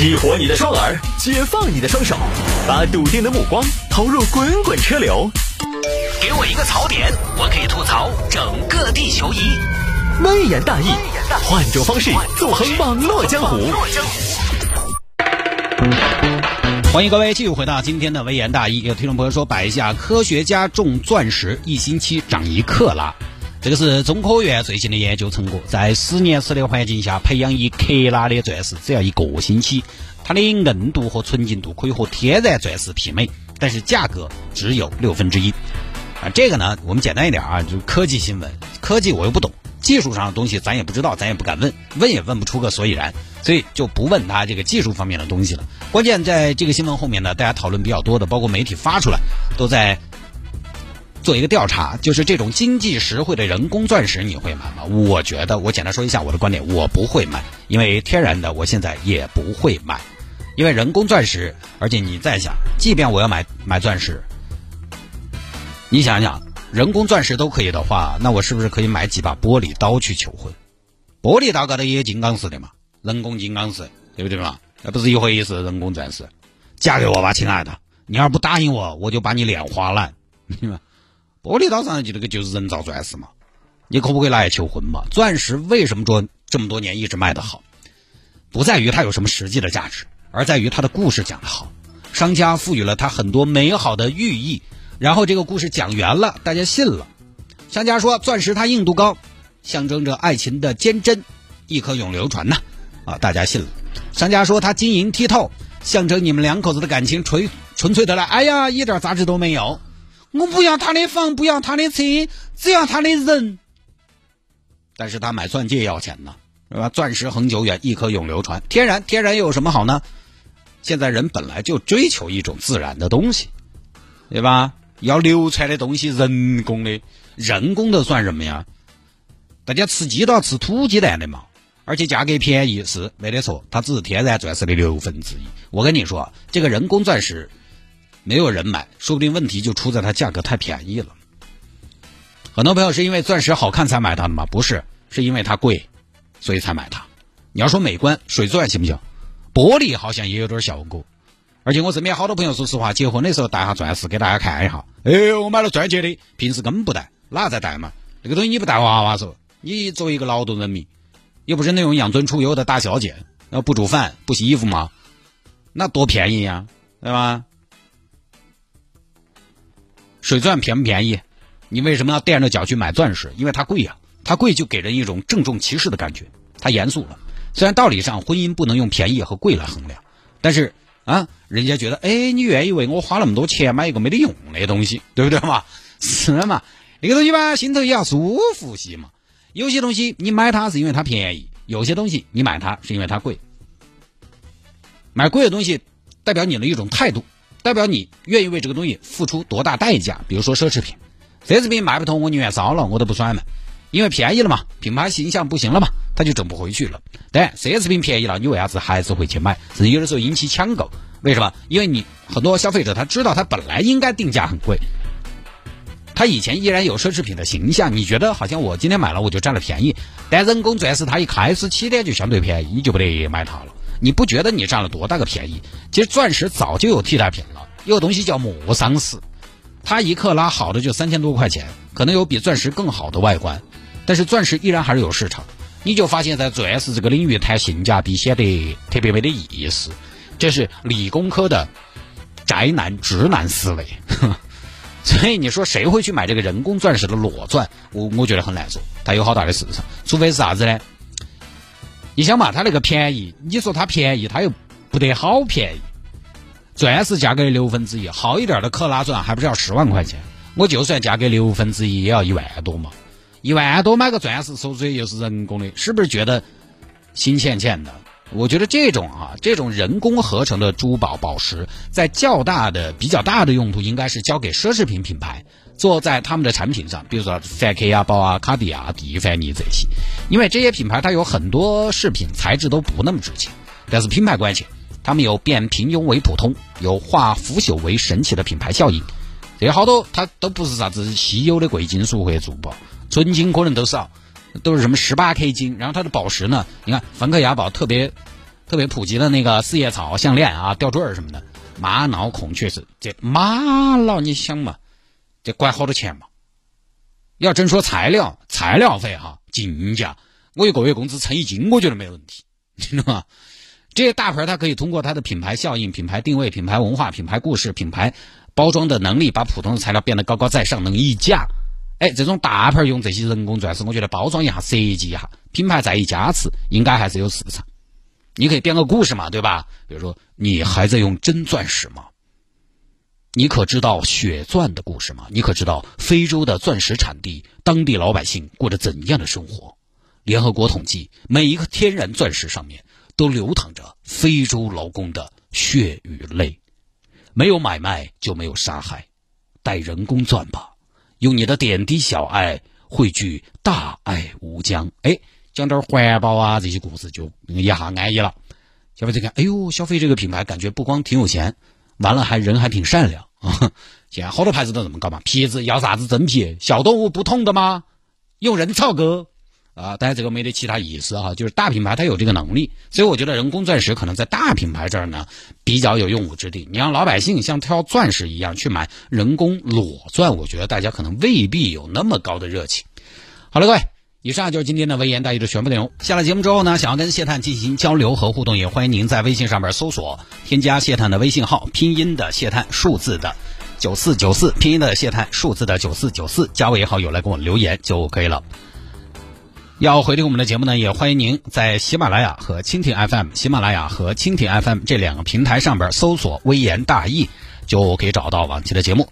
激活你的双耳，解放你的双手，把笃定的目光投入滚滚车流。给我一个槽点，我可以吐槽整个地球仪。微言大义，换种方式纵横网络江湖。欢迎各位继续回到今天的微言大义。有听众朋友说，摆一下科学家种钻石一星期长一克拉，这个是中科院最新的研究成果。在实验室的环境下培养一克拉的钻石，只要一个星期，它的硬度和纯净度可以和天然钻石媲美，但是价格只有六分之一。啊，这个呢，我们简单一点啊，就是科技新闻。科技我又不懂，技术上的东西咱也不知道，咱也不敢问，问也问不出个所以然，所以就不问他这个技术方面的东西了。关键在这个新闻后面呢，大家讨论比较多的，包括媒体发出来，都在做一个调查，就是这种经济实惠的人工钻石，你会买吗？我觉得，我简单说一下我的观点，我不会买，因为天然的我现在也不会买，因为人工钻石，而且你再想，即便我要买买钻石。你想想，人工钻石都可以的话，那我是不是可以买几把玻璃刀去求婚？玻璃刀高头也有金刚石的嘛，人工金刚石，对不对嘛？那不是一回事。人工钻石，嫁给我吧，亲爱的。你要是不答应我，我就把你脸划烂。玻璃刀上就那个就是人造钻石嘛，你可不可以拿来求婚嘛？钻石为什么说这么多年一直卖得好？不在于它有什么实际的价值，而在于它的故事讲得好，商家赋予了它很多美好的寓意。然后这个故事讲圆了，大家信了。商家说钻石它硬度高，象征着爱情的坚贞，一颗永流传呐，啊，大家信了。商家说它晶莹剔透，象征你们两口子的感情纯纯粹的来。哎呀，一点杂质都没有。我不要他的房，不要他的车，只要他的人。但是他买钻戒要钱呢，是吧？钻石恒久远，一颗永流传。天然，天然又有什么好呢？现在人本来就追求一种自然的东西，对吧？要流传的东西，人工的，人工的算什么呀？大家吃鸡都要吃土鸡蛋的嘛，而且价格便宜是没得错，它只是天然钻石的六分之一。我跟你说，这个人工钻石没有人买，说不定问题就出在它价格太便宜了。很多朋友是因为钻石好看才买它的吗？不是，是因为它贵，所以才买它。你要说美观，水钻行不行？玻璃好像也有点效果。而且我身边好多朋友，说实话，结婚的时候戴下钻石给大家看一下。哎，我买了钻戒的，平时根本不戴，哪在戴嘛？这个东西你不带娃娃说，你作为一个劳动人民，又不是那种养尊处优的大小姐，那不煮饭不洗衣服吗？那多便宜呀，对吧？水钻便不便宜？你为什么要垫着脚去买钻石？因为它贵呀，它贵就给人一种郑重其事的感觉，它严肃了。虽然道理上婚姻不能用便宜和贵来衡量，但是。啊，人家觉得，哎，你愿意为我花那么多钱买一个没得用的东西，对不对嘛？是嘛？那个东西吧，心头也要舒服些嘛。有些东西你买它是因为它便宜，有些东西你买它是因为它贵。买贵的东西代表你的一种态度，代表你愿意为这个东西付出多大代价。比如说奢侈品，奢侈品卖不通，我宁愿烧了，我都不甩嘛。因为便宜了嘛，品牌形象不行了嘛，他就挣不回去了。但奢侈品便宜了，你为啥子还是会去买？甚至有的时候引起抢购，为什么？因为你很多消费者他知道他本来应该定价很贵，他以前依然有奢侈品的形象，你觉得好像我今天买了我就占了便宜，但人工钻石它一开始起点就相对便宜，你就不得买它了。你不觉得你占了多大个便宜？其实钻石早就有替代品了，有东西叫莫桑石，它一克拉好的就三千多块钱，可能有比钻石更好的外观。但是钻石依然还是有市场，你就发现，在钻石这个领域谈性价比显得特别没得意思，这是理工科的宅男直男思维。所以你说谁会去买这个人工钻石的裸钻？我我觉得很难说，它有好大的市场，除非是啥子呢？你想嘛，它那个便宜，你说它便宜，它又不得好便宜。钻石价格的六分之一，好一点的克拉钻还不是要十万块钱？我就算价格六分之一，也要一万多嘛。一万多买个钻石，说出又是人工的，是不是觉得心欠欠的？我觉得这种啊，这种人工合成的珠宝宝石，在较大的、比较大的用途，应该是交给奢侈品品牌做在他们的产品上，比如说梵克雅宝啊、卡地亚、蒂凡尼这些，因为这些品牌它有很多饰品材质都不那么值钱，但是品牌关系，他们有变平庸为普通，有化腐朽为神奇的品牌效应，这些好多它都不是啥子稀有的贵金属或者珠宝。纯金可能都少，都是什么十八 K 金，然后它的宝石呢？你看梵克雅宝特别特别普及的那个四叶草项链啊、吊坠什么的，玛瑙、孔雀石，这玛瑙你想嘛，这管好多钱嘛？要真说材料，材料费哈，进价，我一个月工资称一斤，我觉得没问题，你知道吗？这些大牌它可以通过它的品牌效应、品牌定位、品牌文化、品牌故事、品牌包装的能力，把普通的材料变得高高在上，能溢价。哎，这种大牌用这些人工钻石，我觉得包装一下、设计一下，品牌再一加持，应该还是有市场。你可以编个故事嘛，对吧？比如说，你还在用真钻石吗？你可知道血钻的故事吗？你可知道非洲的钻石产地，当地老百姓过着怎样的生活？联合国统计，每一个天然钻石上面都流淌着非洲劳工的血与泪。没有买卖就没有杀害，带人工钻吧，用你的点滴小爱汇聚大爱无疆。哎，讲点环保啊这些故事就一下安逸了。消费者看，哎呦，消费这个品牌感觉不光挺有钱。完了还人还挺善良啊！现在好多牌子都这么搞嘛，皮子要啥子真皮，小动物不痛的吗？用人造革啊！但是这个没得其他意思哈，就是大品牌它有这个能力，所以我觉得人工钻石可能在大品牌这儿呢比较有用武之地。你让老百姓像挑钻石一样去买人工裸钻，我觉得大家可能未必有那么高的热情。好了，各位。以上就是今天的微言大义的全部内容。下了节目之后呢，想要跟谢探进行交流和互动，也欢迎您在微信上面搜索添加谢探的微信号，拼音的谢探，数字的九四九四，拼音的谢探，数字的九四九四，加我也好友来跟我留言就可以了。要回听我们的节目呢，也欢迎您在喜马拉雅和蜻蜓 FM、喜马拉雅和蜻蜓 FM 这两个平台上边搜索“微言大义”，就可以找到往期的节目。